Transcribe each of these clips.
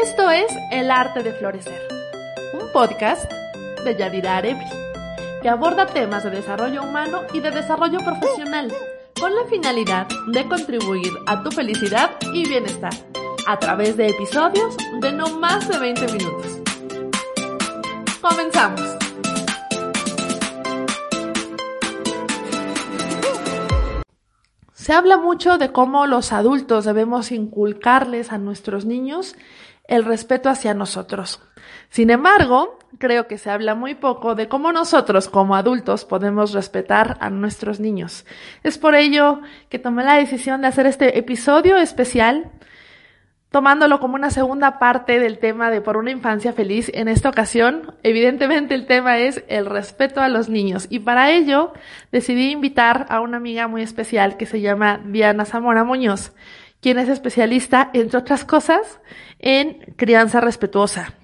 Esto es El Arte de Florecer, un podcast de Yadira Arebri, que aborda temas de desarrollo humano y de desarrollo profesional, con la finalidad de contribuir a tu felicidad y bienestar, a través de episodios de no más de 20 minutos. Comenzamos. Se habla mucho de cómo los adultos debemos inculcarles a nuestros niños el respeto hacia nosotros. Sin embargo, creo que se habla muy poco de cómo nosotros como adultos podemos respetar a nuestros niños. Es por ello que tomé la decisión de hacer este episodio especial tomándolo como una segunda parte del tema de Por una infancia feliz. En esta ocasión, evidentemente el tema es el respeto a los niños y para ello decidí invitar a una amiga muy especial que se llama Diana Zamora Muñoz, quien es especialista, entre otras cosas, en crianza respetuosa.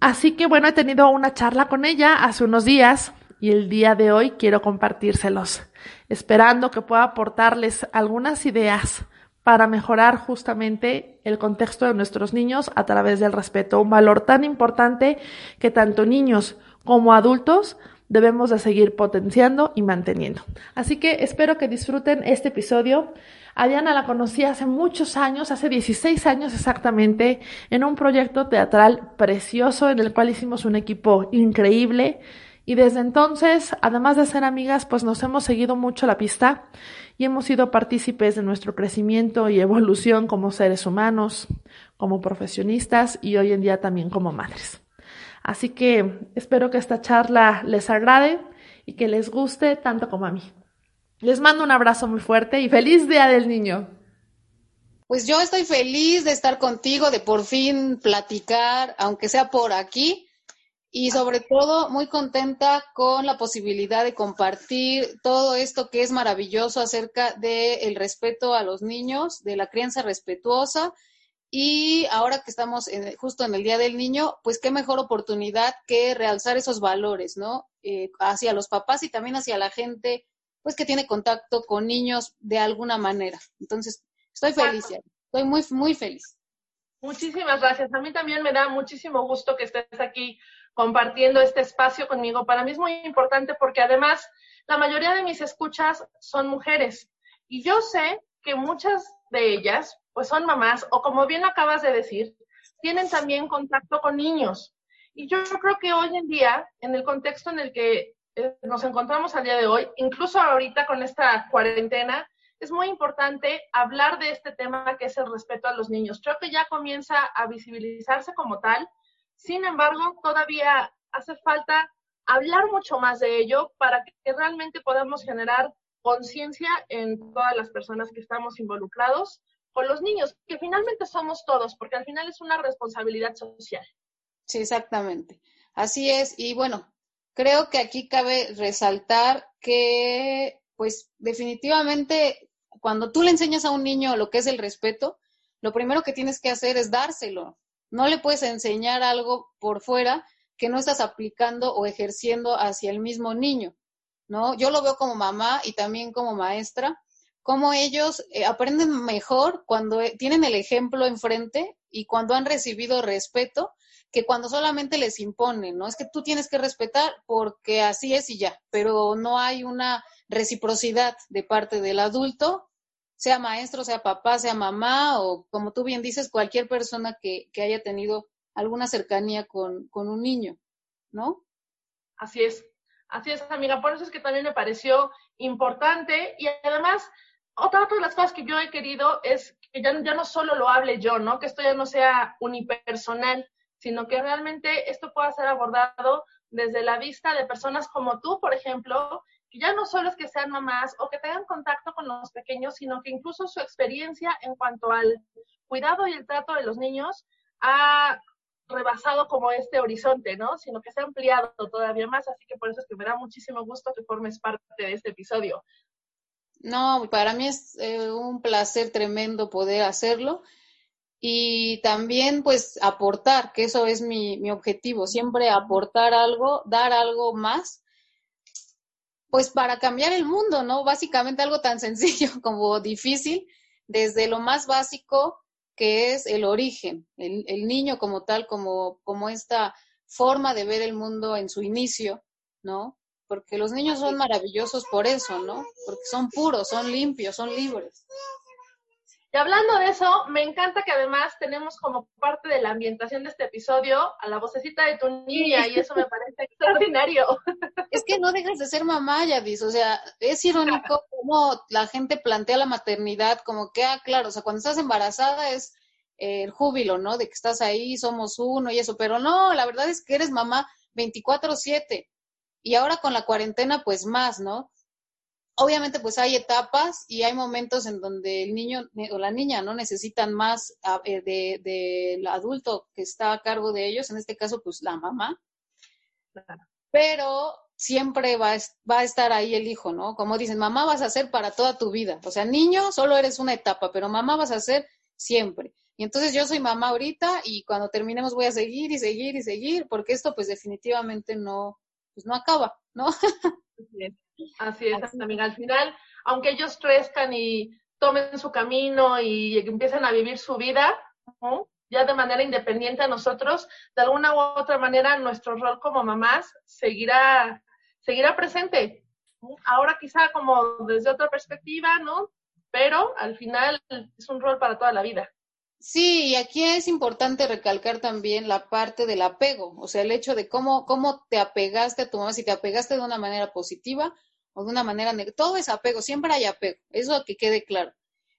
Así que bueno, he tenido una charla con ella hace unos días y el día de hoy quiero compartírselos, esperando que pueda aportarles algunas ideas para mejorar justamente el contexto de nuestros niños a través del respeto, un valor tan importante que tanto niños como adultos debemos de seguir potenciando y manteniendo. Así que espero que disfruten este episodio. A Diana la conocí hace muchos años, hace 16 años exactamente, en un proyecto teatral precioso en el cual hicimos un equipo increíble y desde entonces, además de ser amigas, pues nos hemos seguido mucho la pista y hemos sido partícipes de nuestro crecimiento y evolución como seres humanos, como profesionistas y hoy en día también como madres. Así que espero que esta charla les agrade y que les guste tanto como a mí. Les mando un abrazo muy fuerte y feliz Día del Niño. Pues yo estoy feliz de estar contigo, de por fin platicar, aunque sea por aquí, y sobre todo muy contenta con la posibilidad de compartir todo esto que es maravilloso acerca del respeto a los niños, de la crianza respetuosa. Y ahora que estamos justo en el Día del Niño, pues qué mejor oportunidad que realzar esos valores, ¿no? Eh, hacia los papás y también hacia la gente, pues que tiene contacto con niños de alguna manera. Entonces, estoy feliz, estoy muy, muy feliz. Muchísimas gracias. A mí también me da muchísimo gusto que estés aquí compartiendo este espacio conmigo. Para mí es muy importante porque además la mayoría de mis escuchas son mujeres y yo sé que muchas de ellas pues son mamás o como bien acabas de decir, tienen también contacto con niños. Y yo creo que hoy en día, en el contexto en el que eh, nos encontramos al día de hoy, incluso ahorita con esta cuarentena, es muy importante hablar de este tema que es el respeto a los niños. Creo que ya comienza a visibilizarse como tal, sin embargo, todavía hace falta hablar mucho más de ello para que realmente podamos generar conciencia en todas las personas que estamos involucrados con los niños, que finalmente somos todos, porque al final es una responsabilidad social. Sí, exactamente. Así es. Y bueno, creo que aquí cabe resaltar que, pues definitivamente, cuando tú le enseñas a un niño lo que es el respeto, lo primero que tienes que hacer es dárselo. No le puedes enseñar algo por fuera que no estás aplicando o ejerciendo hacia el mismo niño, ¿no? Yo lo veo como mamá y también como maestra, como ellos eh, aprenden mejor cuando eh, tienen el ejemplo enfrente y cuando han recibido respeto que cuando solamente les imponen, ¿no? Es que tú tienes que respetar porque así es y ya, pero no hay una reciprocidad de parte del adulto sea maestro, sea papá, sea mamá o como tú bien dices, cualquier persona que, haya tenido alguna cercanía con, un niño, ¿no? Así es, así es, amiga. Por eso es que también me pareció importante y además, otra, de las cosas que yo he querido es que ya, ya no solo lo hable yo, ¿no? Que esto ya no sea unipersonal, sino que realmente esto pueda ser abordado desde la vista de personas como tú, por ejemplo, ya no solo es que sean mamás o que tengan contacto con los pequeños, sino que incluso su experiencia en cuanto al cuidado y el trato de los niños ha rebasado como este horizonte, ¿no? Sino que se ha ampliado todavía más, así que por eso es que me da muchísimo gusto que formes parte de este episodio. No, para mí es eh, un placer tremendo poder hacerlo y también pues aportar, que eso es mi, mi objetivo, siempre aportar algo, dar algo más pues para cambiar el mundo, ¿no? Básicamente algo tan sencillo como difícil, desde lo más básico que es el origen, el, el niño como tal, como, como esta forma de ver el mundo en su inicio, ¿no? Porque los niños son maravillosos por eso, ¿no? Porque son puros, son limpios, son libres. Y hablando de eso, me encanta que además tenemos como parte de la ambientación de este episodio a la vocecita de tu niña y eso me parece extraordinario. Es que no dejas de ser mamá, Yadis, o sea, es irónico cómo la gente plantea la maternidad como que, ah, claro, o sea, cuando estás embarazada es el júbilo, ¿no? De que estás ahí, somos uno y eso, pero no, la verdad es que eres mamá 24/7 y ahora con la cuarentena pues más, ¿no? obviamente pues hay etapas y hay momentos en donde el niño o la niña no necesitan más del eh, de, adulto que está a cargo de ellos, en este caso pues la mamá, pero siempre va, va a estar ahí el hijo, ¿no? Como dicen, mamá vas a ser para toda tu vida, o sea, niño solo eres una etapa, pero mamá vas a ser siempre. Y entonces yo soy mamá ahorita y cuando terminemos voy a seguir y seguir y seguir, porque esto pues definitivamente no, pues no acaba, ¿no? Así es, amiga. Al final, aunque ellos crezcan y tomen su camino y empiecen a vivir su vida, ya de manera independiente a nosotros, de alguna u otra manera nuestro rol como mamás seguirá, seguirá presente. Ahora quizá como desde otra perspectiva, ¿no? Pero al final es un rol para toda la vida. Sí, y aquí es importante recalcar también la parte del apego, o sea, el hecho de cómo, cómo te apegaste a tu mamá, si te apegaste de una manera positiva o de una manera negativa. Todo es apego, siempre hay apego, eso que quede claro.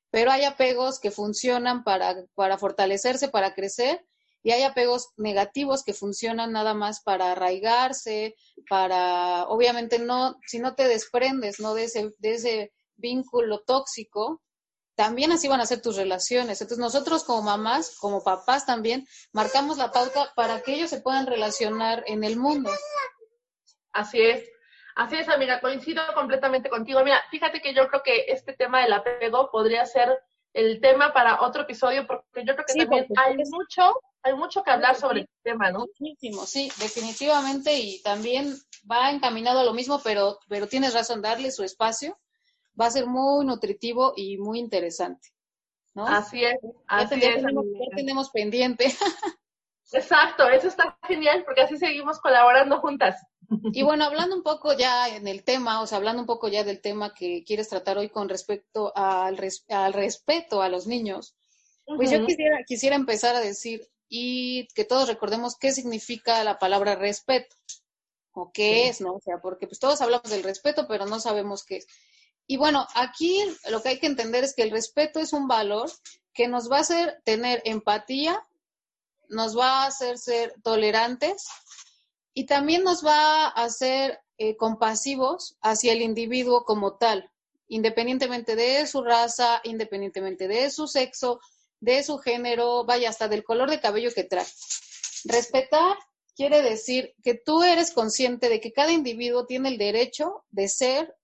Pero hay apegos que funcionan para, para fortalecerse, para crecer, y hay apegos negativos que funcionan nada más para arraigarse, para, obviamente, no, si no te desprendes, ¿no? De ese, de ese vínculo tóxico, también así van a ser tus relaciones. Entonces nosotros como mamás, como papás también, marcamos la pauta para que ellos se puedan relacionar en el mundo. Así es. Así es, amiga, coincido completamente contigo. Mira, fíjate que yo creo que este tema del apego podría ser el tema para otro episodio, porque yo creo que también hay mucho, hay mucho que hablar sobre el tema, ¿no? Muchísimo, sí, definitivamente, y también va encaminado a lo mismo, pero, pero tienes razón, darle su espacio va a ser muy nutritivo y muy interesante. ¿no? Así es, así es. Tenemos, ya tenemos pendiente. Exacto, eso está genial porque así seguimos colaborando juntas. Y bueno, hablando un poco ya en el tema, o sea, hablando un poco ya del tema que quieres tratar hoy con respecto al, al respeto a los niños, pues yo quisiera, quisiera empezar a decir y que todos recordemos qué significa la palabra respeto o qué es, ¿no? O sea, porque pues todos hablamos del respeto, pero no sabemos qué es. Y bueno, aquí lo que hay que entender es que el respeto es un valor que nos va a hacer tener empatía, nos va a hacer ser tolerantes y también nos va a hacer eh, compasivos hacia el individuo como tal, independientemente de su raza, independientemente de su sexo, de su género, vaya hasta del color de cabello que trae. Respetar quiere decir que tú eres consciente de que cada individuo tiene el derecho de ser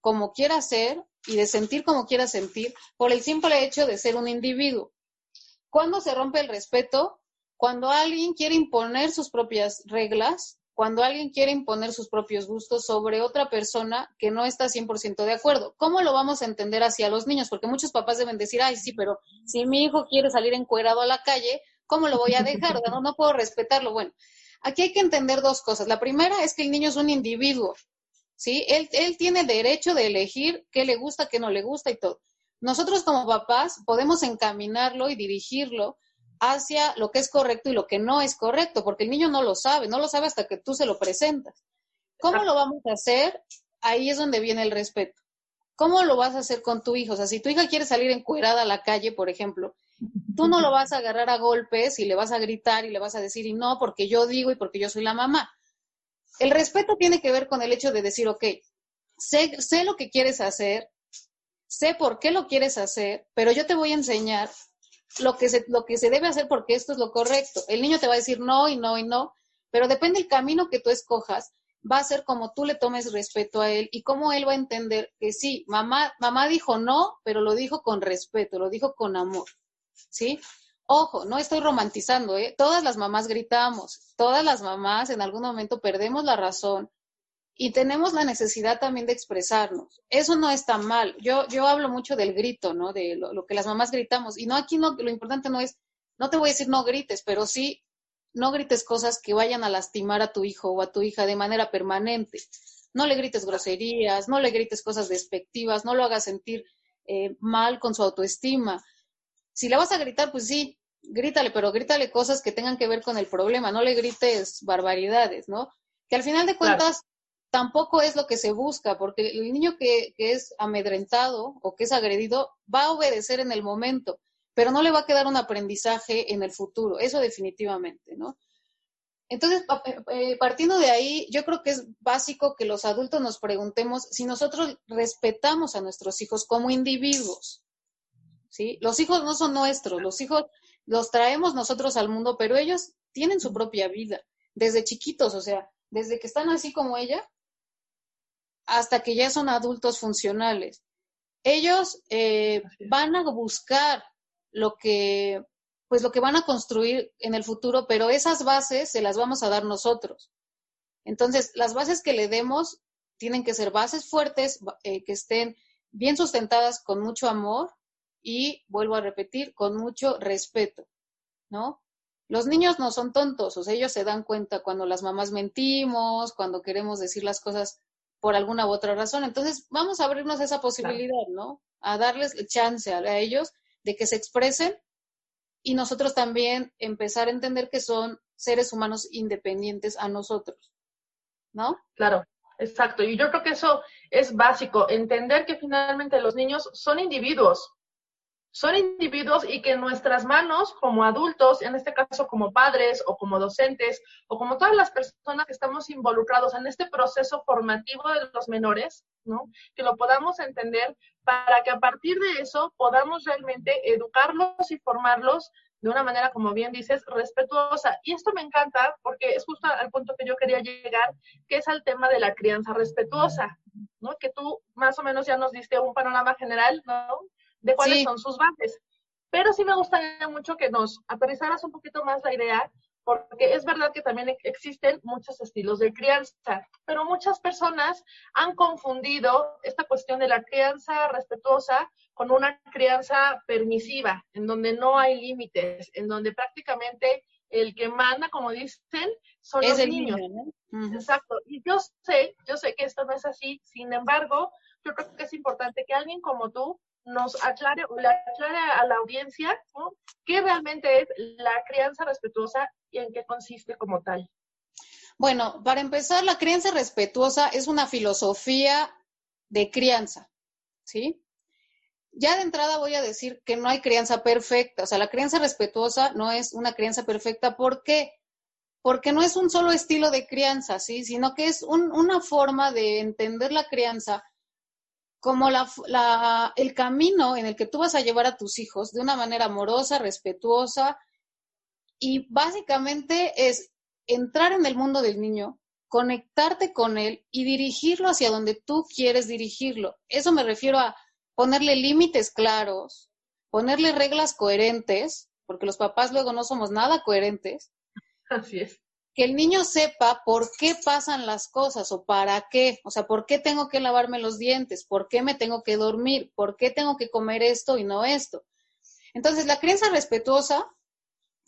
como quiera ser y de sentir como quiera sentir por el simple hecho de ser un individuo. ¿Cuándo se rompe el respeto? Cuando alguien quiere imponer sus propias reglas, cuando alguien quiere imponer sus propios gustos sobre otra persona que no está 100% de acuerdo. ¿Cómo lo vamos a entender hacia los niños? Porque muchos papás deben decir, ay, sí, pero si mi hijo quiere salir encuerado a la calle, ¿cómo lo voy a dejar? No, no puedo respetarlo. Bueno, aquí hay que entender dos cosas. La primera es que el niño es un individuo ¿sí? Él, él tiene el derecho de elegir qué le gusta, qué no le gusta y todo. Nosotros como papás podemos encaminarlo y dirigirlo hacia lo que es correcto y lo que no es correcto, porque el niño no lo sabe, no lo sabe hasta que tú se lo presentas. ¿Cómo lo vamos a hacer? Ahí es donde viene el respeto. ¿Cómo lo vas a hacer con tu hijo? O sea, si tu hija quiere salir encuerada a la calle, por ejemplo, tú no lo vas a agarrar a golpes y le vas a gritar y le vas a decir, y no, porque yo digo y porque yo soy la mamá. El respeto tiene que ver con el hecho de decir, ok, sé, sé lo que quieres hacer, sé por qué lo quieres hacer, pero yo te voy a enseñar lo que, se, lo que se debe hacer porque esto es lo correcto. El niño te va a decir no y no y no, pero depende del camino que tú escojas, va a ser como tú le tomes respeto a él y cómo él va a entender que sí, mamá, mamá dijo no, pero lo dijo con respeto, lo dijo con amor, ¿sí? Ojo, no estoy romantizando, ¿eh? Todas las mamás gritamos, todas las mamás en algún momento perdemos la razón y tenemos la necesidad también de expresarnos. Eso no está mal. Yo, yo hablo mucho del grito, ¿no? De lo, que las mamás gritamos. Y no, aquí no, lo importante no es, no te voy a decir no grites, pero sí no grites cosas que vayan a lastimar a tu hijo o a tu hija de manera permanente. No le grites groserías, no le grites cosas despectivas, no lo hagas sentir eh, mal con su autoestima. Si le vas a gritar, pues sí, grítale, pero grítale cosas que tengan que ver con el problema, no le grites barbaridades, ¿no? Que al final de cuentas tampoco es lo que se busca, porque el niño que, que, es amedrentado o que es agredido va a obedecer en el momento, pero no le va a quedar un aprendizaje en el futuro, eso definitivamente, ¿no? Entonces, eh, eh, partiendo de ahí, yo creo que es básico que los adultos nos preguntemos si nosotros respetamos a nuestros hijos como individuos, ¿sí? Los hijos no son nuestros, los hijos los traemos nosotros al mundo, pero ellos tienen su propia vida, desde chiquitos, o sea, desde que están así como ella, hasta que ya son adultos funcionales. Ellos eh, van a buscar lo que, pues lo que van a construir en el futuro, pero esas bases se las vamos a dar nosotros. Entonces, las bases que le demos tienen que ser bases fuertes, eh, que estén bien sustentadas con mucho amor y, vuelvo a repetir, con mucho respeto, ¿no? Los niños no son tontos, o sea, ellos se dan cuenta cuando las mamás mentimos, cuando queremos decir las cosas por alguna u otra razón. Entonces, vamos a abrirnos esa posibilidad, ¿no? A darles chance a, ellos de que se expresen y nosotros también empezar a entender que son seres humanos independientes a nosotros, ¿no? Claro, exacto. Y yo creo que eso es básico, entender que finalmente los niños son individuos, son individuos y que nuestras manos como adultos, en este caso como padres o como docentes o como todas las personas que estamos involucrados en este proceso formativo de los menores, ¿no? Que lo podamos entender para que a partir de eso podamos realmente educarlos y formarlos de una manera, como bien dices, respetuosa. Y esto me encanta porque es justo al punto que yo quería llegar, que es al tema de la crianza respetuosa, ¿no? Que tú más o menos ya nos diste un panorama general, ¿no? De cuáles son sus bases. Pero sí me gustaría mucho que nos aterrizaras un poquito más la idea, porque es verdad que también existen muchos estilos de crianza, pero muchas personas han confundido esta cuestión de la crianza respetuosa con una crianza permisiva, en donde no hay límites, en donde prácticamente el que manda, como dicen, son los niños. Exacto. Y yo sé, yo sé que esto no es así, sin embargo, yo creo que es importante que alguien como tú nos aclare, aclare a la audiencia qué realmente es la crianza respetuosa y en qué consiste como tal. Bueno, para empezar, la crianza respetuosa es una filosofía de crianza, ¿sí? Ya de entrada voy a decir que no hay crianza perfecta, o sea, la crianza respetuosa no es una crianza perfecta, ¿por qué? Porque no es un solo estilo de crianza, ¿sí? Sino que es una forma de entender la crianza como la, el camino en el que tú vas a llevar a tus hijos de una manera amorosa, respetuosa, y básicamente es entrar en el mundo del niño, conectarte con él y dirigirlo hacia donde tú quieres dirigirlo. Eso me refiero a ponerle límites claros, ponerle reglas coherentes, porque los papás luego no somos nada coherentes. Así es que el niño sepa por qué pasan las cosas o para qué, o sea, por qué tengo que lavarme los dientes, por qué me tengo que dormir, por qué tengo que comer esto y no esto. Entonces, la crianza respetuosa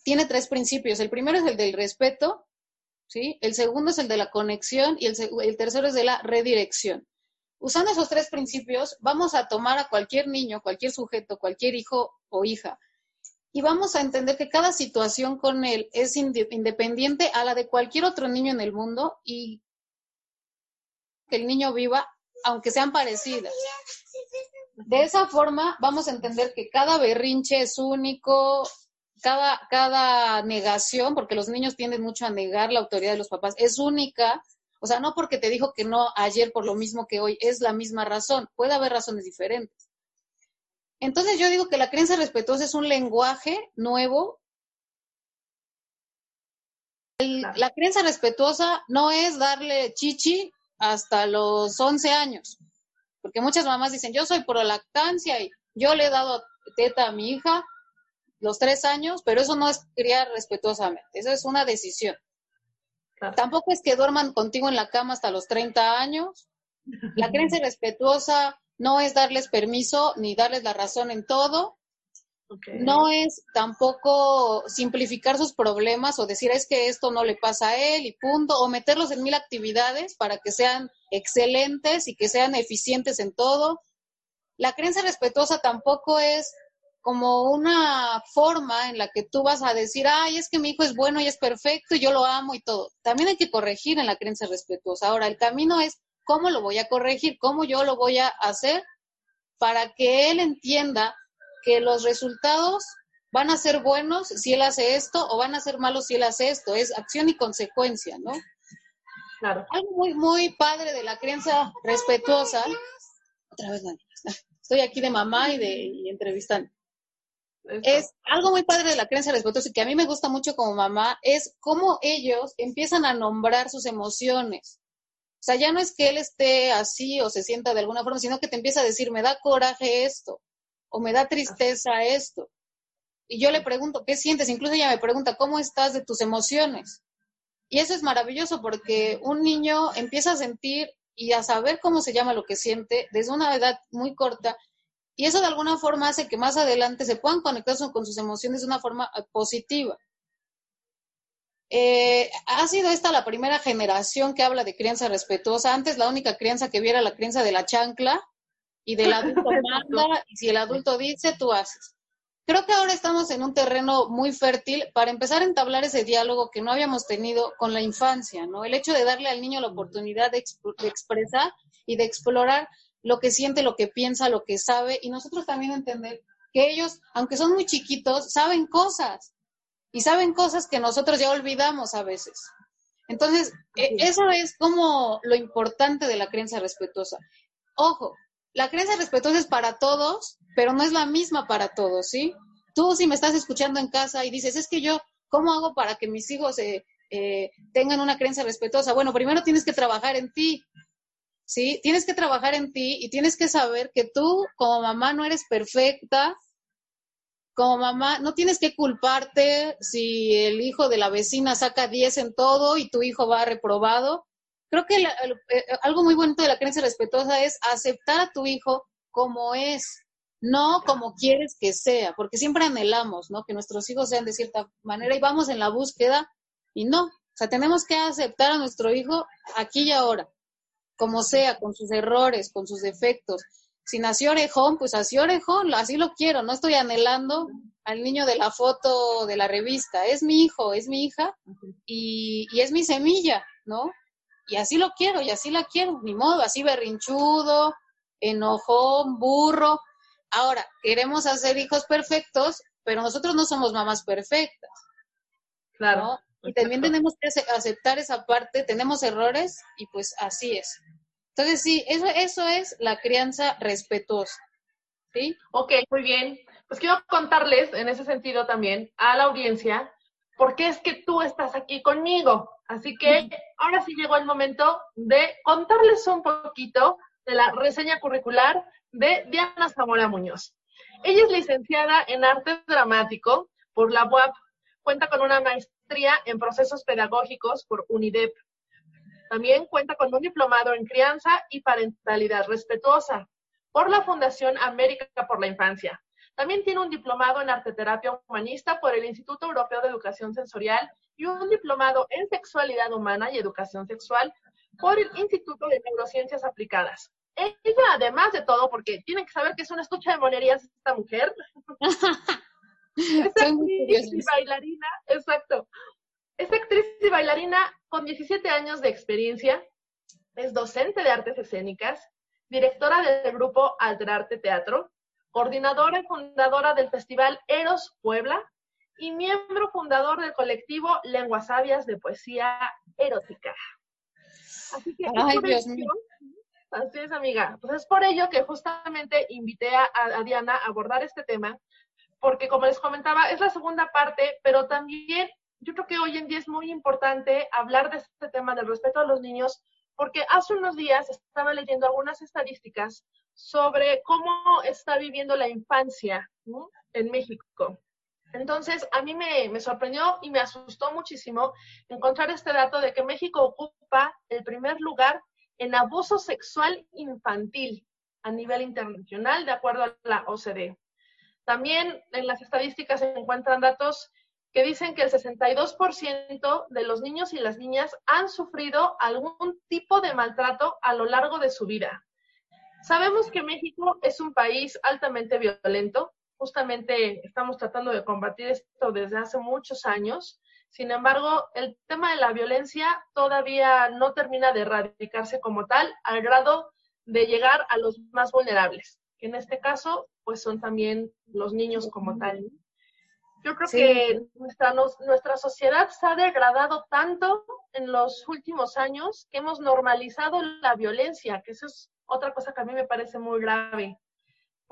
tiene tres principios. El primero es el del respeto, ¿sí? El segundo es el de la conexión y el, el tercero es de la redirección. Usando esos tres principios, vamos a tomar a cualquier niño, cualquier sujeto, cualquier hijo o hija y vamos a entender que cada situación con él es independiente a la de cualquier otro niño en el mundo y que el niño viva, aunque sean parecidas. De esa forma vamos a entender que cada berrinche es único, cada, cada negación, porque los niños tienden mucho a negar la autoridad de los papás, es única. O sea, no porque te dijo que no ayer por lo mismo que hoy, es la misma razón. Puede haber razones diferentes. Entonces yo digo que la creencia respetuosa es un lenguaje nuevo. la creencia respetuosa no es darle chichi hasta los 11 años, porque muchas mamás dicen, yo soy pro lactancia y yo le he dado teta a mi hija los tres años, pero eso no es criar respetuosamente, eso es una decisión. Tampoco es que duerman contigo en la cama hasta los 30 años. La creencia respetuosa no es darles permiso ni darles la razón en todo. No es tampoco simplificar sus problemas o decir es que esto no le pasa a él y punto, o meterlos en mil actividades para que sean excelentes y que sean eficientes en todo. La creencia respetuosa tampoco es como una forma en la que tú vas a decir, ay, es que mi hijo es bueno y es perfecto y yo lo amo y todo. También hay que corregir en la creencia respetuosa. Ahora, el camino es cómo lo voy a corregir, cómo yo lo voy a hacer para que él entienda que los resultados van a ser buenos si él hace esto o van a ser malos si él hace esto. Es acción y consecuencia, ¿no? Claro. Algo muy, muy padre de la crianza respetuosa. Otra vez, estoy aquí de mamá y de entrevistando. Es algo muy padre de la creencia respetuosa y que a mí me gusta mucho como mamá, es cómo ellos empiezan a nombrar sus emociones. O sea, ya no es que él esté así o se sienta de alguna forma, sino que te empieza a decir, me da coraje esto, o me da tristeza esto. Y yo le pregunto, ¿qué sientes? Incluso ella me pregunta, ¿cómo estás de tus emociones? Y eso es maravilloso porque un niño empieza a sentir y a saber cómo se llama lo que siente desde una edad muy corta y eso de alguna forma hace que más adelante se puedan conectar con sus emociones de una forma eh, positiva. Eh, ha sido esta la primera generación que habla de crianza respetuosa. Antes la única crianza que viera la crianza de la chancla y del adulto manda y si el adulto dice, tú haces. Creo que ahora estamos en un terreno muy fértil para empezar a entablar ese diálogo que no habíamos tenido con la infancia, ¿no? El hecho de darle al niño la oportunidad de, de expresar y de explorar lo que siente, lo que piensa, lo que sabe, y nosotros también entender que ellos, aunque son muy chiquitos, saben cosas y saben cosas que nosotros ya olvidamos a veces. Entonces, e, eso es como lo importante de la creencia respetuosa. Ojo, la creencia respetuosa es para todos, pero no es la misma para todos, ¿sí? Tú si me estás escuchando en casa y dices, es que yo, ¿cómo hago para que mis hijos eh, eh, tengan una creencia respetuosa? Bueno, primero tienes que trabajar en ti, ¿sí? Tienes que trabajar en ti y tienes que saber que tú como mamá no eres perfecta, como mamá no tienes que culparte si el hijo de la vecina saca 10 en todo y tu hijo va reprobado. Creo que eh, algo muy bonito de la creencia respetuosa es aceptar a tu hijo como es, no como quieres que sea, porque siempre anhelamos, ¿no? Que nuestros hijos sean de cierta manera y vamos en la búsqueda y no, o sea, tenemos que aceptar a nuestro hijo aquí y ahora como sea, con sus errores, con sus defectos. Si nació orejón, pues así orejón, así lo quiero, no estoy anhelando al niño de la foto de la revista, es mi hijo, es mi hija y, y es mi semilla, ¿no? Y así lo quiero, y así la quiero, ni modo, así berrinchudo, enojón, burro. Ahora, queremos hacer hijos perfectos, pero nosotros no somos mamás perfectas. Claro. Y también tenemos que aceptar esa parte, tenemos errores y pues así es. Entonces sí, eso, eso es la crianza respetuosa. ¿Sí? Ok, muy bien. Pues quiero contarles en ese sentido también a la audiencia por qué es que tú estás aquí conmigo. Así que ahora sí llegó el momento de contarles un poquito de la reseña curricular de Diana Zamora Muñoz. Ella es licenciada en arte dramático por la UAP, cuenta con una maestría en procesos pedagógicos por UNIDEP. También cuenta con un diplomado en crianza y parentalidad respetuosa por la Fundación América por la Infancia. También tiene un diplomado en arteterapia humanista por el Instituto Europeo de Educación Sensorial y un diplomado en sexualidad humana y educación sexual por el Instituto de Neurociencias Aplicadas. Ella, además de todo, porque tienen que saber que es una estucha de monerías esta mujer, Es actriz y bailarina, exacto. Es actriz y bailarina con 17 años de experiencia. Es docente de artes escénicas, directora del grupo Alterarte Teatro, coordinadora y fundadora del Festival Eros Puebla y miembro fundador del colectivo Lenguas Sabias de Poesía Erótica. Así que Ay, Dios mío. Así es, amiga. Pues es por ello que justamente invité a Diana a abordar este tema, porque como les comentaba, es la segunda parte, pero también yo creo que hoy en día es muy importante hablar de este tema del respeto a los niños, porque hace unos días estaba leyendo algunas estadísticas sobre cómo está viviendo la infancia en México. Entonces, a mí me, me, sorprendió y me asustó muchísimo encontrar este dato de que México ocupa el primer lugar en abuso sexual infantil a nivel internacional, de acuerdo a la OCDE. También en las estadísticas se encuentran datos que dicen que el 62% de los niños y las niñas han sufrido algún tipo de maltrato a lo largo de su vida. Sabemos que México es un país altamente violento, justamente estamos tratando de combatir esto desde hace muchos años. Sin embargo, el tema de la violencia todavía no termina de erradicarse como tal, al grado de llegar a los más vulnerables, que en este caso, pues son también los niños como tal. Yo creo que nuestra, nuestra sociedad se ha degradado tanto en los últimos años que hemos normalizado la violencia, que eso es otra cosa que a mí me parece muy grave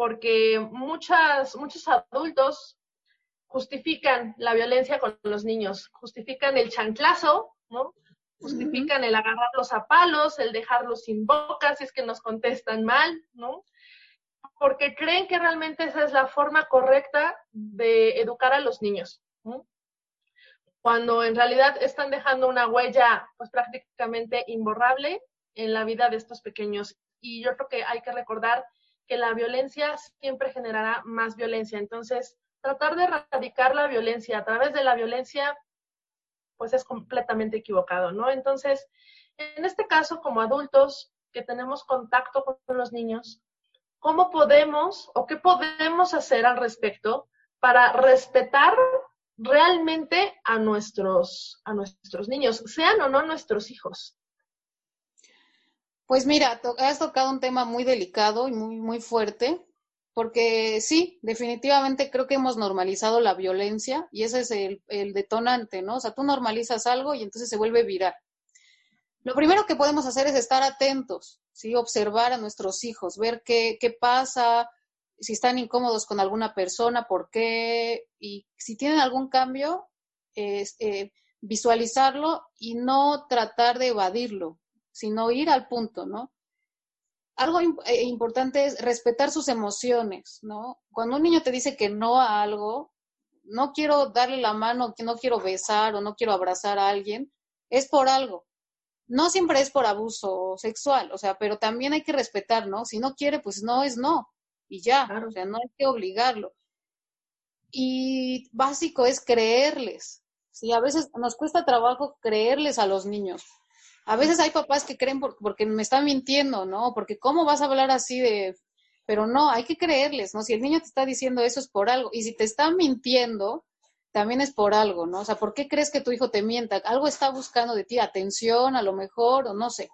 porque muchas, muchos adultos justifican la violencia con los niños, justifican el chanclazo, ¿no? Justifican el agarrarlos a palos, el dejarlos sin boca si es que nos contestan mal, ¿no? Porque creen que realmente esa es la forma correcta de educar a los niños. Cuando en realidad están dejando una huella pues prácticamente imborrable en la vida de estos pequeños. Y yo creo que hay que recordar que la violencia siempre generará más violencia. Entonces, tratar de erradicar la violencia a través de la violencia, pues es completamente equivocado, ¿no? Entonces, en este caso, como adultos que tenemos contacto con los niños, ¿cómo podemos o qué podemos hacer al respecto para respetar realmente a nuestros, a nuestros niños, sean o no nuestros hijos? Pues mira, has tocado un tema muy delicado y muy, muy fuerte, porque sí, definitivamente creo que hemos normalizado la violencia y ese es el, el detonante, ¿no? O sea, tú normalizas algo y entonces se vuelve viral. Lo primero que podemos hacer es estar atentos, ¿sí? Observar a nuestros hijos, ver qué, qué pasa, si están incómodos con alguna persona, por qué, y si tienen algún cambio, eh, visualizarlo y no tratar de evadirlo, sino ir al punto, ¿no? Algo eh, importante es respetar sus emociones, ¿no? Cuando un niño te dice que no a algo, no quiero darle la mano, que no quiero besar o no quiero abrazar a alguien, es por algo. No siempre es por abuso sexual, o sea, pero también hay que respetar, ¿no? Si no quiere, pues no es no, y ya, o sea, no hay que obligarlo. Y básico es creerles. Sí, a veces nos cuesta trabajo creerles a los niños. A veces hay papás que creen porque me están mintiendo, ¿no? Porque cómo vas a hablar así de... Pero no, hay que creerles, ¿no? Si el niño te está diciendo eso es por algo. Y si te está mintiendo, también es por algo, ¿no? O sea, ¿por qué crees que tu hijo te mienta? Algo está buscando de ti, atención a lo mejor, o no sé.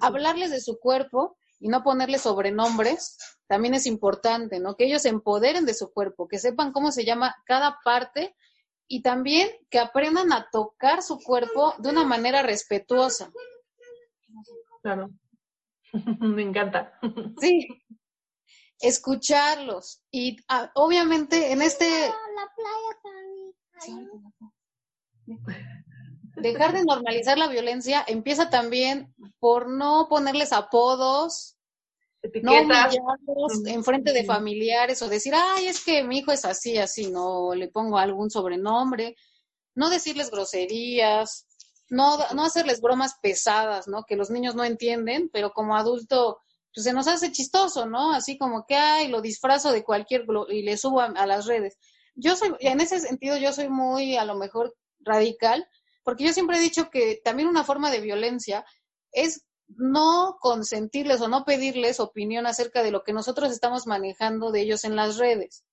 Hablarles de su cuerpo y no ponerles sobrenombres también es importante, ¿no? Que ellos se empoderen de su cuerpo, que sepan cómo se llama cada parte y también que aprendan a tocar su cuerpo de una manera respetuosa. Claro. Me encanta. Sí. Escucharlos. Y ah, obviamente en este... La playa Dejar de normalizar la violencia empieza también por no ponerles apodos, no humillarlos en frente de familiares o decir, ay, es que mi hijo es así, así, no le pongo algún sobrenombre, no decirles groserías, no, no hacerles bromas pesadas, ¿no? Que los niños no entienden, pero como adulto, pues se nos hace chistoso, ¿no? Así como que, ay, lo disfrazo de cualquier y le subo a, a las redes. Yo soy, en ese sentido, yo soy muy, a lo mejor, radical, porque yo siempre he dicho que también una forma de violencia es no consentirles o no pedirles opinión acerca de lo que nosotros estamos manejando de ellos en las redes.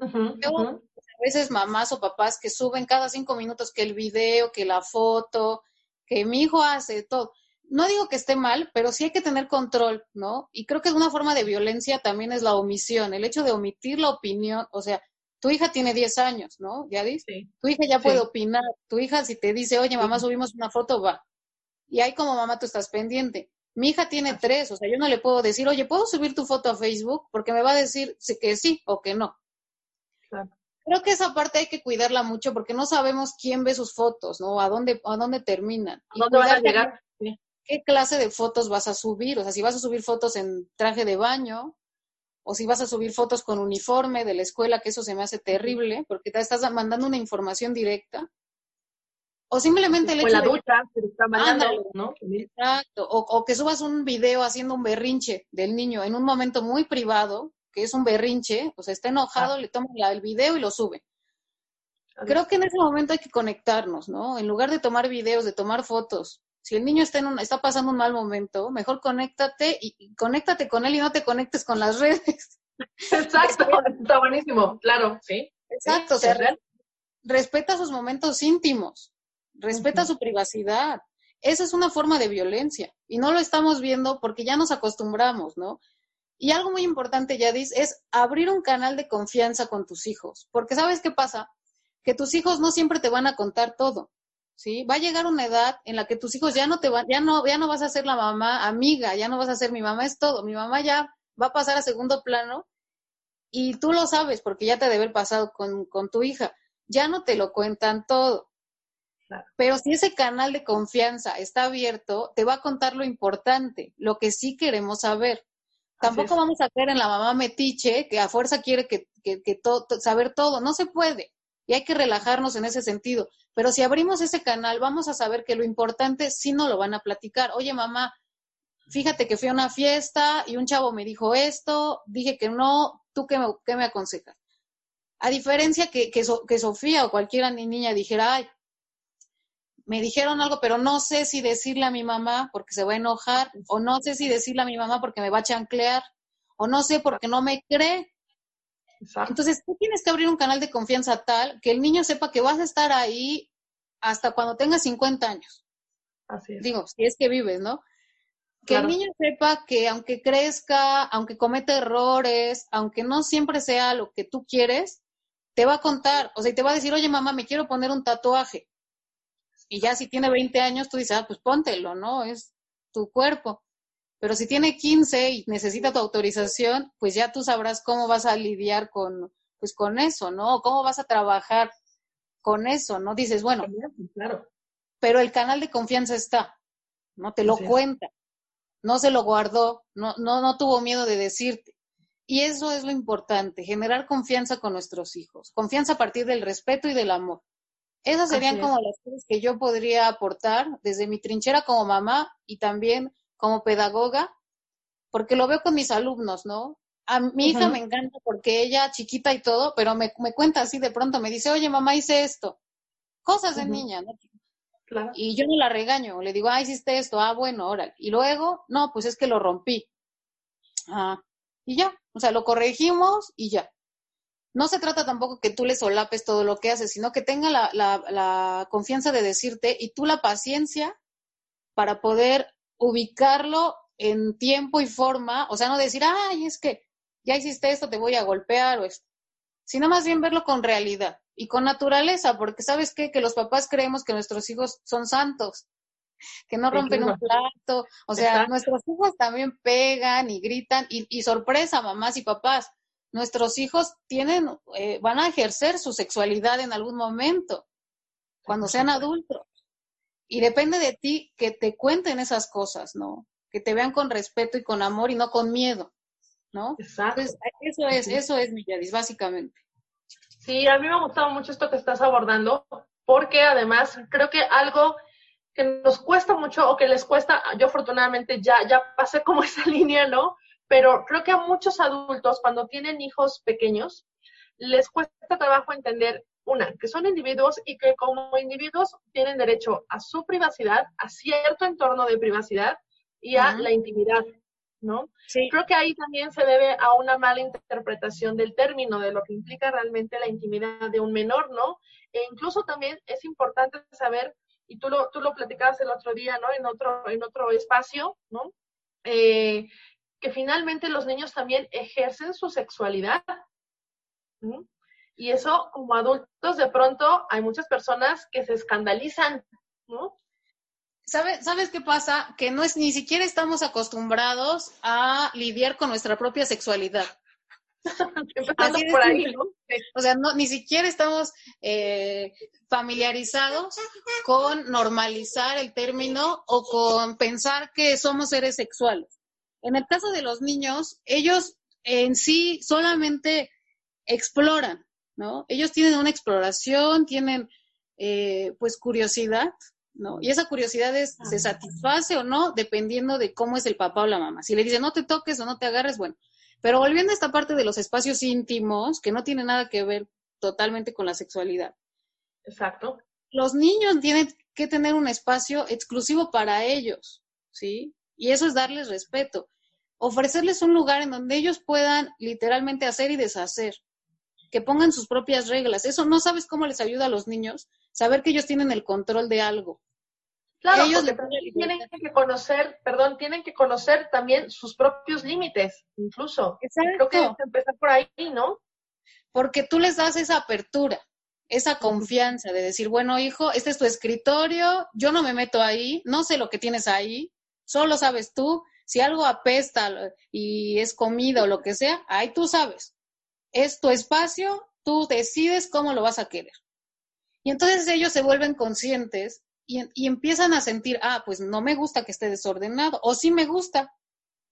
a veces mamás o papás que suben cada cinco minutos que el video, que la foto, que mi hijo hace todo. No digo que esté mal, pero sí hay que tener control, ¿no? Y creo que una forma de violencia también es la omisión, el hecho de omitir la opinión, o sea, tu hija tiene 10 años, ¿no? ¿Ya dices? Tu hija ya puede opinar. Tu hija si te dice, oye, mamá, subimos una foto, va y ahí como mamá tú estás pendiente. Mi hija tiene tres, o sea, yo no le puedo decir, oye, ¿puedo subir tu foto a Facebook? Porque me va a decir que sí o que no. Creo que esa parte hay que cuidarla mucho porque no sabemos quién ve sus fotos, ¿no? A dónde, a dónde terminan. ¿A dónde van a llegar? ¿Qué clase de fotos vas a subir? O sea, si vas a subir fotos en traje de baño, o si vas a subir fotos con uniforme de la escuela, que eso se me hace terrible, porque te estás mandando una información directa. O simplemente el hecho la ducha, está ¿no? Exacto. O, que subas un video haciendo un berrinche del niño en un momento muy privado, que es un berrinche, o sea, está enojado, le toma el video y lo sube. Creo que en ese momento hay que conectarnos, ¿no? En lugar de tomar videos, de tomar fotos. Si el niño está, en un, está pasando un mal momento, mejor conéctate y, conéctate con él y no te conectes con las redes. Exacto, está buenísimo, claro, sí. Exacto, o sea, respeta sus momentos íntimos respeta su privacidad. Esa es una forma de violencia y no lo estamos viendo porque ya nos acostumbramos, ¿no? Y algo muy importante, Yadis, es abrir un canal de confianza con tus hijos, porque ¿sabes qué pasa? Que tus hijos no siempre te van a contar todo, ¿sí? Va a llegar una edad en la que tus hijos ya no te van, ya no, ya no vas a ser la mamá amiga, ya no vas a ser mi mamá es todo, mi mamá ya va a pasar a segundo plano y tú lo sabes porque ya te debe haber pasado con, con tu hija, ya no te lo cuentan todo. Pero si ese canal de confianza está abierto, te va a contar lo importante, lo que sí queremos saber. Tampoco vamos a creer en la mamá metiche que a fuerza quiere que, que, saber todo. No se puede. Y hay que relajarnos en ese sentido. Pero si abrimos ese canal, vamos a saber que lo importante sí no lo van a platicar. Oye, mamá, fíjate que fui a una fiesta y un chavo me dijo esto, dije que no, ¿tú qué me, aconsejas? A diferencia que, que, que Sofía o cualquier niña dijera, ay, me dijeron algo, pero no sé si decirle a mi mamá porque se va a enojar, o no sé si decirle a mi mamá porque me va a chanclear, o no sé porque no me cree. Entonces, tú tienes que abrir un canal de confianza tal que el niño sepa que vas a estar ahí hasta cuando tengas 50 años. Así es. Digo, si es que vives, ¿no? Que el niño sepa que aunque crezca, aunque cometa errores, aunque no siempre sea lo que tú quieres, te va a contar, o sea, te va a decir, oye mamá, me quiero poner un tatuaje. Y ya si tiene 20 años, tú dices, ah, pues póntelo, ¿no? Es tu cuerpo. Pero si tiene 15 y necesita tu autorización, pues ya tú sabrás cómo vas a lidiar con, pues con eso, ¿no? Cómo vas a trabajar con eso, ¿no? Dices, bueno, claro. pero el canal de confianza está, ¿no? Te lo cuenta, no se lo guardó, no, no, no tuvo miedo de decirte. Y eso es lo importante, generar confianza con nuestros hijos, confianza a partir del respeto y del amor. Esas serían como las cosas que yo podría aportar desde mi trinchera como mamá y también como pedagoga, porque lo veo con mis alumnos, ¿no? A mi hija me encanta porque ella chiquita y todo, pero me, me, cuenta así de pronto, me dice, oye, mamá, hice esto. Cosas de niña, ¿no? Claro. Y yo no la regaño, le digo, ah, hiciste esto, ah, bueno, órale. Y luego, no, pues es que lo rompí. Ah, y ya, o sea, lo corregimos y ya no se trata tampoco que tú le solapes todo lo que haces, sino que tenga la, la, confianza de decirte y tú la paciencia para poder ubicarlo en tiempo y forma, o sea, no decir, ay, es que ya hiciste esto, te voy a golpear o esto, sino más bien verlo con realidad y con naturaleza, porque sabes qué? que los papás creemos que nuestros hijos son santos, que no rompen un plato, o sea, nuestros hijos también pegan y gritan y, y sorpresa, mamás y papás, nuestros hijos tienen, eh, van a ejercer su sexualidad en algún momento, cuando sean adultos. Y depende de ti que te cuenten esas cosas, ¿no? Que te vean con respeto y con amor y no con miedo, ¿no? Exacto. eso es, eso es básicamente. Sí, a mí me ha gustado mucho esto que estás abordando, porque además creo que algo que nos cuesta mucho o que les cuesta, yo afortunadamente ya, ya pasé como esa línea, ¿no? pero creo que a muchos adultos cuando tienen hijos pequeños les cuesta trabajo entender, una, que son individuos y que como individuos tienen derecho a su privacidad, a cierto entorno de privacidad y a la intimidad, ¿no? Sí. Creo que ahí también se debe a una mala interpretación del término, de lo que implica realmente la intimidad de un menor, ¿no? E incluso también es importante saber, y tú lo, tú lo platicabas el otro día, ¿no? En otro, en otro espacio, ¿no? Eh, que finalmente los niños también ejercen su sexualidad. Y eso, como adultos, de pronto hay muchas personas que se escandalizan, ¿no? ¿Sabes, ¿Sabes qué pasa? Que no es ni siquiera estamos acostumbrados a lidiar con nuestra propia sexualidad. Así por ahí, ¿no? O sea, no, ni siquiera estamos eh, familiarizados con normalizar el término o con pensar que somos seres sexuales. En el caso de los niños, ellos en sí solamente exploran, ¿no? Ellos tienen una exploración, tienen eh, pues curiosidad, ¿no? Y esa curiosidad es, se satisface o no dependiendo de cómo es el papá o la mamá. Si le dice no te toques o no te agarres, bueno. Pero volviendo a esta parte de los espacios íntimos, que no tiene nada que ver totalmente con la sexualidad. Exacto. Los niños tienen que tener un espacio exclusivo para ellos, ¿sí? Y eso es darles respeto. Ofrecerles un lugar en donde ellos puedan literalmente hacer y deshacer, que pongan sus propias reglas. Eso no sabes cómo les ayuda a los niños, saber que ellos tienen el control de algo. Claro, ellos tienen que conocer, perdón, tienen que conocer también sus propios límites, incluso. Exacto. Creo que empezar por ahí, ¿no? Porque tú les das esa apertura, esa confianza de decir, bueno, hijo, este es tu escritorio, yo no me meto ahí, no sé lo que tienes ahí, solo sabes tú. Si algo apesta y es comida o lo que sea, ahí tú sabes. Es tu espacio, tú decides cómo lo vas a querer. Y entonces ellos se vuelven conscientes y, y, empiezan a sentir, ah, pues no me gusta que esté desordenado, o sí me gusta,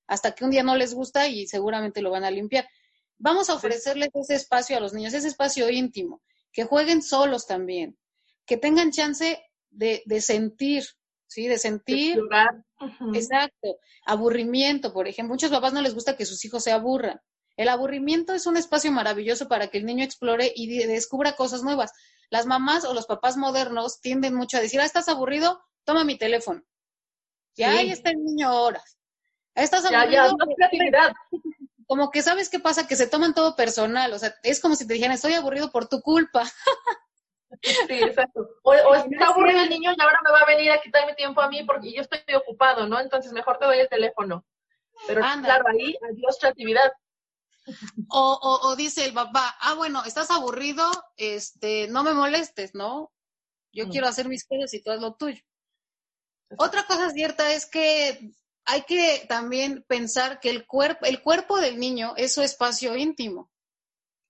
hasta que un día no les gusta y seguramente lo van a limpiar. Vamos a ofrecerles ese espacio a los niños, ese espacio íntimo, que jueguen solos también, que tengan chance de, de sentir, ¿sí? De sentir. Exacto. Aburrimiento, por ejemplo. Muchos papás no les gusta que sus hijos se aburran. El aburrimiento es un espacio maravilloso para que el niño explore y descubra cosas nuevas. Las mamás o los papás modernos tienden mucho a decir, ah, ¿estás aburrido? Toma mi teléfono. Ya ahí está el niño horas. ¿Estás aburrido? Como que sabes qué pasa, que se toman todo personal. O sea, es como si te dijeran, estoy aburrido por tu culpa. Sí, exacto. O, está aburrido el niño y ahora me va a venir a quitarme tiempo a mí porque yo estoy ocupado, ¿no? Entonces mejor te doy el teléfono. Pero claro, ahí, adiós creatividad. O, o, o, dice el papá, ah, bueno, estás aburrido, este, no me molestes, ¿no? Yo quiero hacer mis cosas y todo es lo tuyo. Otra cosa cierta es que hay que también pensar que el cuerpo, el cuerpo del niño es su espacio íntimo,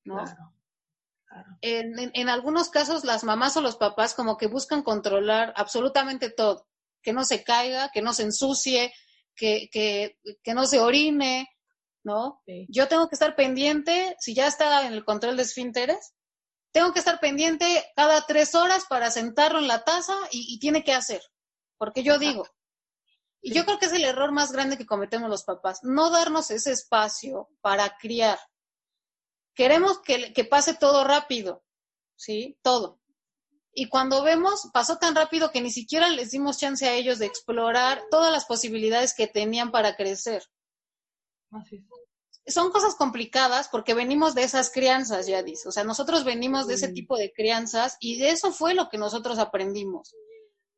¿no? En, en, algunos casos las mamás o los papás como que buscan controlar absolutamente todo, que no se caiga, que no se ensucie, que, que, que no se orine, ¿no? Yo tengo que estar pendiente, si ya está en el control de esfínteres, tengo que estar pendiente cada tres horas para sentarlo en la taza y, tiene que hacer, porque yo digo. Y yo creo que es el error más grande que cometemos los papás, no darnos ese espacio para criar. Queremos que, que pase todo rápido, ¿sí? Todo. Y cuando vemos, pasó tan rápido que ni siquiera les dimos chance a ellos de explorar todas las posibilidades que tenían para crecer. Son cosas complicadas porque venimos de esas crianzas, ya dice. O sea, nosotros venimos de ese tipo de crianzas y de eso fue lo que nosotros aprendimos.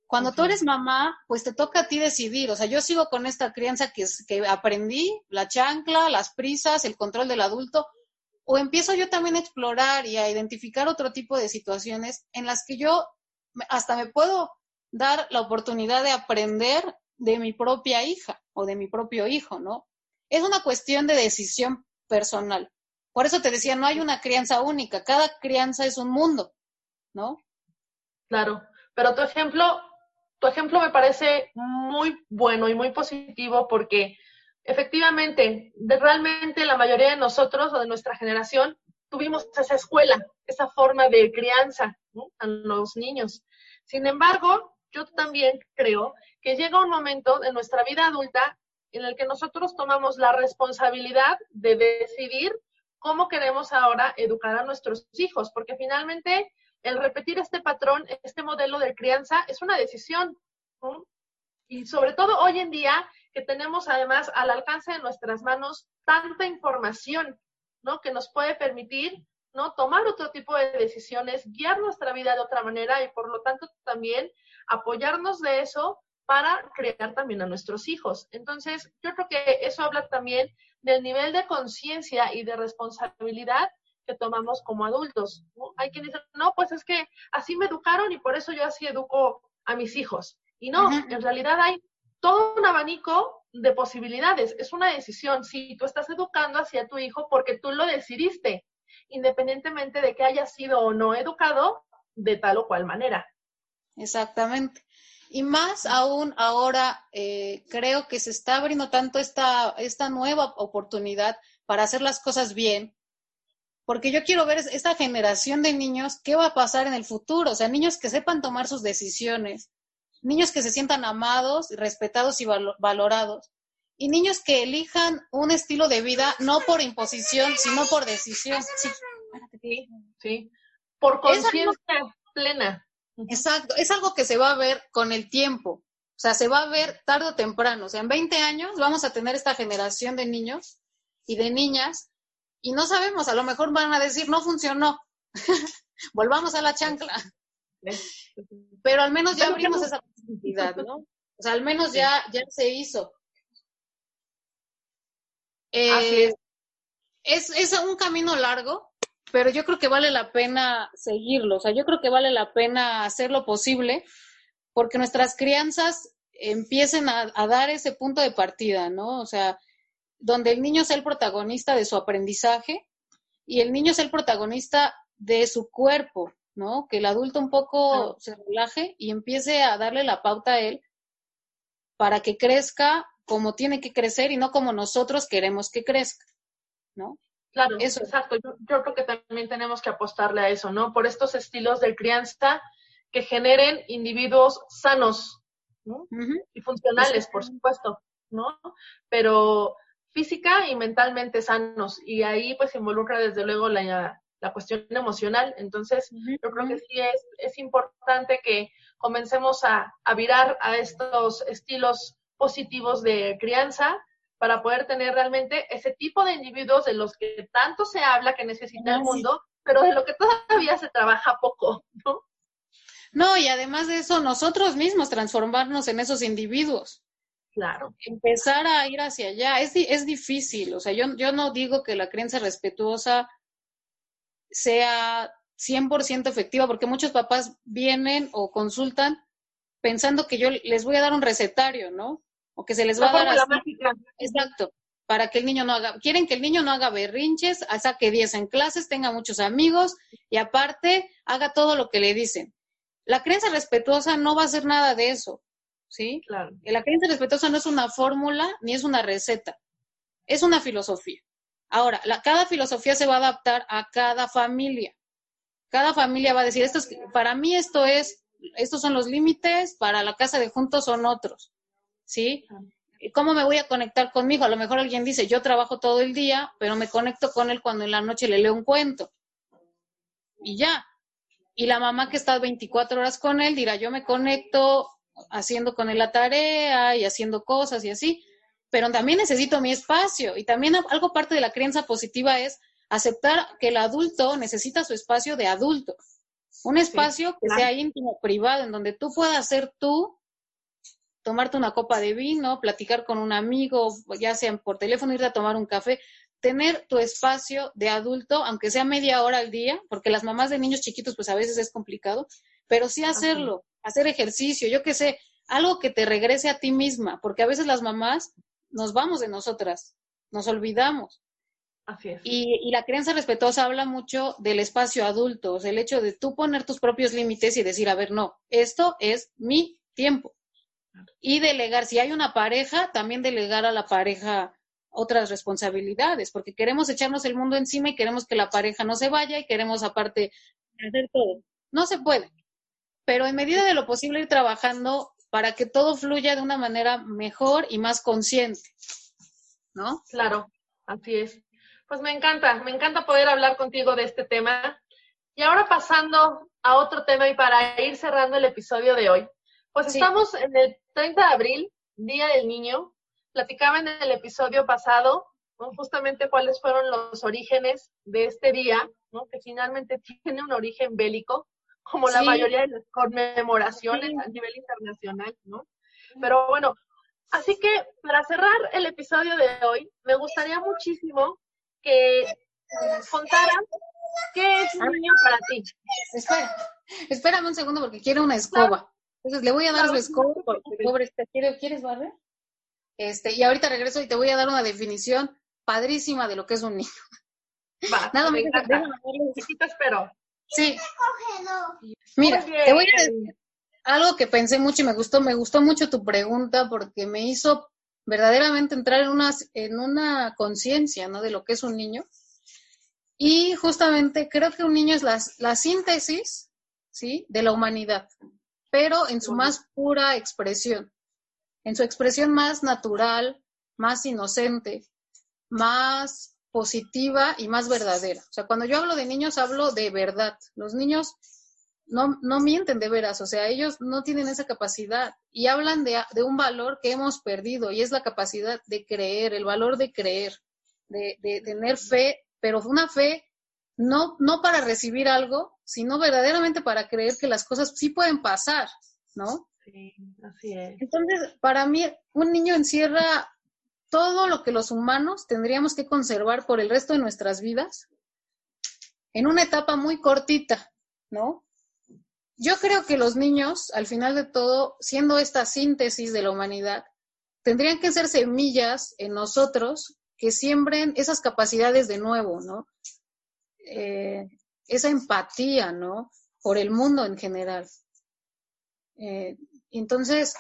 Cuando tú eres mamá, pues te toca a ti decidir. O sea, yo sigo con esta crianza que, que aprendí, la chancla, las prisas, el control del adulto, o empiezo yo también a explorar y a identificar otro tipo de situaciones en las que yo hasta me puedo dar la oportunidad de aprender de mi propia hija o de mi propio hijo, ¿no? Es una cuestión de decisión personal. Por eso te decía, no hay una crianza única, cada crianza es un mundo, ¿no? Claro, pero tu ejemplo, tu ejemplo me parece muy bueno y muy positivo porque efectivamente, realmente la mayoría de nosotros o de nuestra generación tuvimos esa escuela, esa forma de crianza a los niños. Sin embargo, yo también creo que llega un momento en nuestra vida adulta en el que nosotros tomamos la responsabilidad de decidir cómo queremos ahora educar a nuestros hijos, porque finalmente el repetir este patrón, este modelo de crianza, es una decisión. Y sobre todo hoy en día, que tenemos además al alcance de nuestras manos tanta información, ¿no? Que nos puede permitir, ¿no? Tomar otro tipo de decisiones, guiar nuestra vida de otra manera y por lo tanto también apoyarnos de eso para crear también a nuestros hijos. Entonces, yo creo que eso habla también del nivel de conciencia y de responsabilidad que tomamos como adultos. Hay quien dice, no, pues es que así me educaron y por eso yo así educo a mis hijos. Y no, en realidad hay todo un abanico de posibilidades. Es una decisión. Si tú estás educando hacia tu hijo porque tú lo decidiste, independientemente de que haya sido o no educado de tal o cual manera. Exactamente. Y más aún ahora, eh, creo que se está abriendo tanto esta, esta nueva oportunidad para hacer las cosas bien, porque yo quiero ver esta generación de niños, qué va a pasar en el futuro, o sea, niños que sepan tomar sus decisiones, niños que se sientan amados, respetados y valorados, y niños que elijan un estilo de vida no por imposición, sino por decisión. Sí, sí. Por conciencia plena. Exacto, es algo que se va a ver con el tiempo, o sea, se va a ver tarde o temprano, o sea, en 20 años vamos a tener esta generación de niños y de niñas y no sabemos, a lo mejor van a decir, no funcionó, volvamos a la chancla. Pero al menos ya abrimos esa posibilidad, ¿no? O sea, al menos ya, ya se hizo. Eh, es. es un camino largo, pero yo creo que vale la pena seguirlo. O sea, yo creo que vale la pena hacer lo posible porque nuestras crianzas empiecen a, a dar ese punto de partida, ¿no? O sea, donde el niño sea el protagonista de su aprendizaje y el niño sea el protagonista de su cuerpo, ¿no? Que el adulto un poco se relaje y empiece a darle la pauta a él para que crezca como tiene que crecer y no como nosotros queremos que crezca, ¿no? Claro, eso. exacto. Yo, creo que también tenemos que apostarle a eso, ¿no? Por estos estilos de crianza que generen individuos sanos ¿no? y funcionales, por supuesto, ¿no? Pero física y mentalmente sanos. Y ahí pues involucra desde luego la, la cuestión emocional. Entonces, yo creo que sí es, es importante que comencemos a, a virar a estos estilos positivos de crianza para poder tener realmente ese tipo de individuos de los que tanto se habla que necesita el mundo, pero de lo que todavía se trabaja poco, ¿no? No, y además de eso, nosotros mismos transformarnos en esos individuos. Claro. Empezar a ir hacia allá es, es difícil. O sea, yo, yo no digo que la creencia respetuosa sea 100% efectiva, porque muchos papás vienen o consultan pensando que yo les voy a dar un recetario, ¿no? O que se les va a dar así. Exacto. Para que el niño no haga, quieren que el niño no haga berrinches, saque 10 en clases, tenga muchos amigos y aparte haga todo lo que le dicen. La creencia respetuosa no va a hacer nada de eso. ¿sí? Claro. La creencia respetuosa no es una fórmula ni es una receta, es una filosofía. Ahora, la, cada filosofía se va a adaptar a cada familia. Cada familia va a decir, esto es, para mí esto es, estos son los límites, para la casa de juntos son otros, ¿sí? ¿Cómo me voy a conectar conmigo? A lo mejor alguien dice, yo trabajo todo el día, pero me conecto con él cuando en la noche le leo un cuento. Y ya. Y la mamá que está 24 horas con él dirá, yo me conecto haciendo con él la tarea y haciendo cosas y así, pero también necesito mi espacio. Y también algo parte de la crianza positiva es aceptar que el adulto necesita su espacio de adulto. Un espacio que sea íntimo, privado, en donde tú puedas ser tú, tomarte una copa de vino, platicar con un amigo, ya sea por teléfono, ir a tomar un café, tener tu espacio de adulto, aunque sea media hora al día, porque las mamás de niños chiquitos pues a veces es complicado, pero sí hacerlo, hacer ejercicio, yo qué sé, algo que te regrese a ti misma, porque a veces las mamás nos vamos de nosotras, nos olvidamos. Así es. Y, y la crianza respetuosa habla mucho del espacio adulto, o sea, el hecho de tú poner tus propios límites y decir, a ver, no, esto es mi tiempo. Y delegar, si hay una pareja, también delegar a la pareja otras responsabilidades, porque queremos echarnos el mundo encima y queremos que la pareja no se vaya y queremos aparte hacer todo. No se puede pero en medida de lo posible ir trabajando para que todo fluya de una manera mejor y más consciente, ¿no? Claro, así es. Pues me encanta, me encanta poder hablar contigo de este tema. Y ahora pasando a otro tema y para ir cerrando el episodio de hoy, pues estamos en el 30 de abril, Día del Niño. Platicaba en el episodio pasado justamente cuáles fueron los orígenes de este día, ¿no? que finalmente tiene un origen bélico como la mayoría de las conmemoraciones a nivel internacional, ¿no? Pero bueno, así que para cerrar el episodio de hoy, me gustaría muchísimo que contaran qué es un niño para ti. Espera, espérame un segundo porque quiero una escoba. Entonces le voy a dar su escoba porque pobre este, ¿quieres barrer? Este, y ahorita regreso y te voy a dar una definición padrísima de lo que es un niño. Va, Nada me Chiquito espero. Sí. Mira, te voy a decir algo que pensé mucho y me gustó, me gustó mucho tu pregunta porque me hizo verdaderamente entrar en una, en una conciencia, ¿no? De lo que es un niño. Y justamente creo que un niño es la, la síntesis, ¿sí? De la humanidad, pero en su más pura expresión, en su expresión más natural, más inocente, más positiva y más verdadera. O sea, cuando yo hablo de niños, hablo de verdad. Los niños no, no mienten de veras, o sea, ellos no tienen esa capacidad y hablan de, de, un valor que hemos perdido y es la capacidad de creer, el valor de creer, de, de tener fe, pero una fe no, no para recibir algo, sino verdaderamente para creer que las cosas sí pueden pasar, ¿no? Sí, así es. Entonces, para mí, un niño encierra todo lo que los humanos tendríamos que conservar por el resto de nuestras vidas en una etapa muy cortita, ¿no? Yo creo que los niños, al final de todo, siendo esta síntesis de la humanidad, tendrían que ser semillas en nosotros que siembren esas capacidades de nuevo, ¿no? Eh, esa empatía, ¿no? Por el mundo en general. Eh, entonces,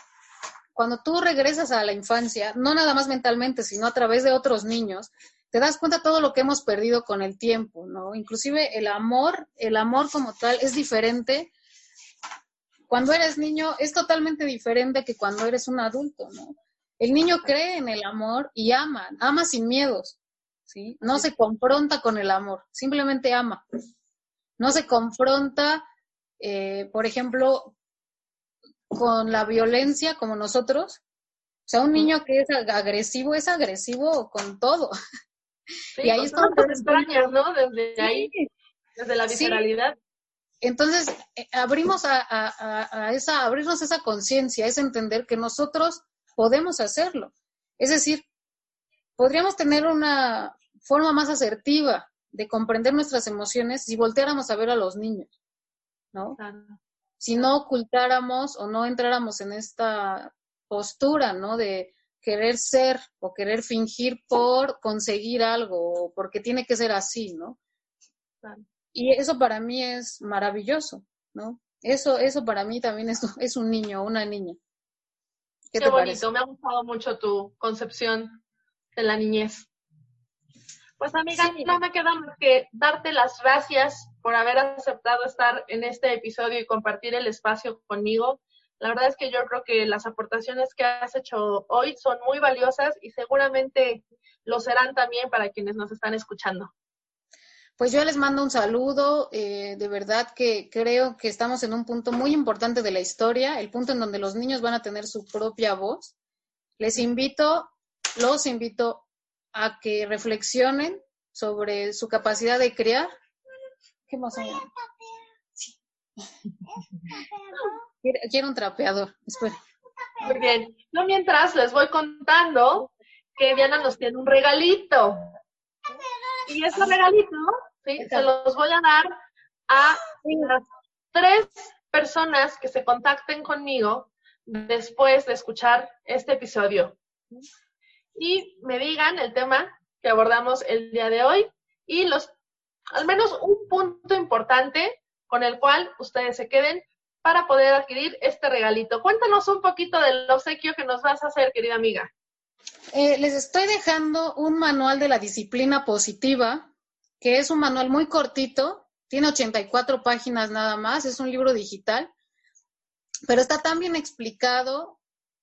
cuando tú regresas a la infancia, no nada más mentalmente, sino a través de otros niños, te das cuenta de todo lo que hemos perdido con el tiempo, ¿no? Inclusive el amor, el amor como tal es diferente. Cuando eres niño es totalmente diferente que cuando eres un adulto, ¿no? El niño cree en el amor y ama, ama sin miedos, ¿sí? No se confronta con el amor, simplemente ama. No se confronta, eh, por ejemplo, con la violencia como nosotros. O sea, un niño que es agresivo es agresivo con todo. y ahí las extrañas, ¿no? Desde ahí, desde la visceralidad. Entonces, eh, abrimos a, a, a, esa, abrirnos esa conciencia, es entender que nosotros podemos hacerlo. Es decir, podríamos tener una forma más asertiva de comprender nuestras emociones si volteáramos a ver a los niños, ¿no? Claro si no ocultáramos o no entráramos en esta postura, ¿no? De querer ser o querer fingir por conseguir algo o porque tiene que ser así, ¿no? Y eso para mí es maravilloso, ¿no? Eso, eso para mí también es, es un niño o una niña. ¿Qué, Qué bonito, me ha gustado mucho tu concepción de la niñez. Pues amiga, no me queda más que darte las gracias por haber aceptado estar en este episodio y compartir el espacio conmigo. La verdad es que yo creo que las aportaciones que has hecho hoy son muy valiosas y seguramente lo serán también para quienes nos están escuchando. Pues yo les mando un saludo, eh, de verdad que creo que estamos en un punto muy importante de la historia, el punto en donde los niños van a tener su propia voz. Les invito, los invito a que reflexionen sobre su capacidad de crear. ¿Qué más hay? Quiero un trapeador. Espera. Muy bien. Yo mientras les voy contando que Diana nos tiene un regalito. Y ese regalito, ¿sí? se los voy a dar a las tres personas que se contacten conmigo después de escuchar este episodio y me digan el tema que abordamos el día de hoy y los, al menos un punto importante con el cual ustedes se queden para poder adquirir este regalito. Cuéntanos un poquito del obsequio que nos vas a hacer, querida amiga. Eh, les estoy dejando un manual de la disciplina positiva, que es un manual muy cortito, tiene 84 páginas nada más, es un libro digital, pero está tan bien explicado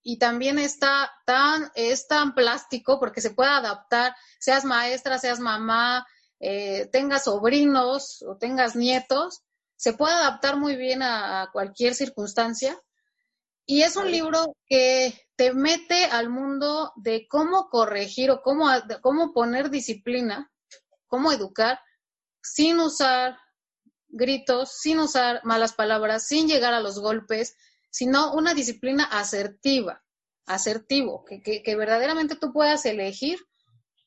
y también está tan, es tan plástico porque se puede adaptar, seas maestra, seas mamá, eh, tengas sobrinos o tengas nietos, se puede adaptar muy bien a, cualquier circunstancia. Y es un libro que te mete al mundo de cómo corregir o cómo, cómo poner disciplina, cómo educar, sin usar gritos, sin usar malas palabras, sin llegar a los golpes, sino una disciplina asertiva, asertivo, que, que, verdaderamente tú puedas elegir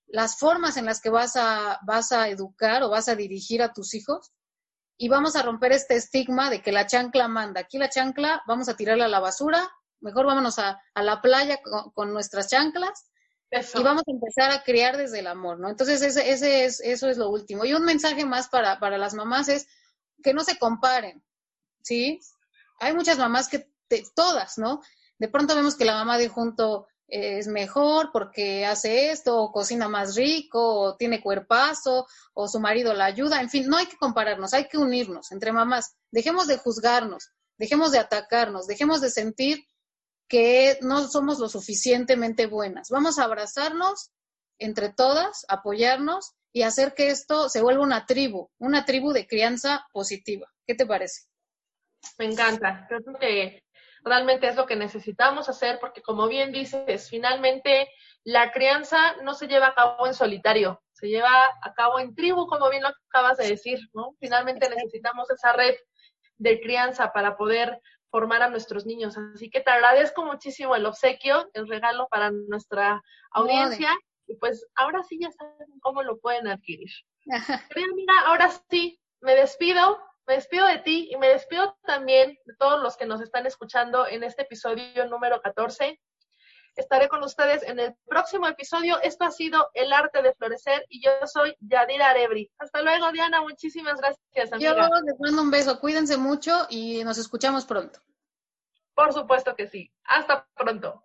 las formas en las que vas a, vas a educar o vas a dirigir a tus hijos y vamos a romper este estigma de que la chancla manda. Aquí la chancla vamos a tirarla a la basura, mejor vámonos a, a la playa con, nuestras chanclas y vamos a empezar a criar desde el amor, ¿no? Entonces ese, ese es, eso es lo último. Y un mensaje más para, para las mamás es que no se comparen, ¿sí? Hay muchas mamás que todas, ¿no? De pronto vemos que la mamá de junto es mejor porque hace esto, o cocina más rico, o tiene cuerpazo, o su marido la ayuda, en fin, no hay que compararnos, hay que unirnos entre mamás. Dejemos de juzgarnos, dejemos de atacarnos, dejemos de sentir que no somos lo suficientemente buenas. Vamos a abrazarnos entre todas, apoyarnos y hacer que esto se vuelva una tribu, una tribu de crianza positiva. ¿Qué te parece? Me encanta. Creo que realmente es lo que necesitamos hacer porque como bien dices, finalmente la crianza no se lleva a cabo en solitario, se lleva a cabo en tribu, como bien lo acabas de decir, ¿no? Finalmente necesitamos esa red de crianza para poder formar a nuestros niños. Así que te agradezco muchísimo el obsequio, el regalo para nuestra audiencia. Y pues ahora sí ya saben cómo lo pueden adquirir. Querida amiga, ahora sí, me despido me despido de ti y me despido también de todos los que nos están escuchando en este episodio número 14. Estaré con ustedes en el próximo episodio. Esto ha sido El Arte de Florecer y yo soy Yadira Arebri. Hasta luego, Diana. Muchísimas gracias, amiga. Yo les mando un beso. Cuídense mucho y nos escuchamos pronto. Por supuesto que sí. Hasta pronto.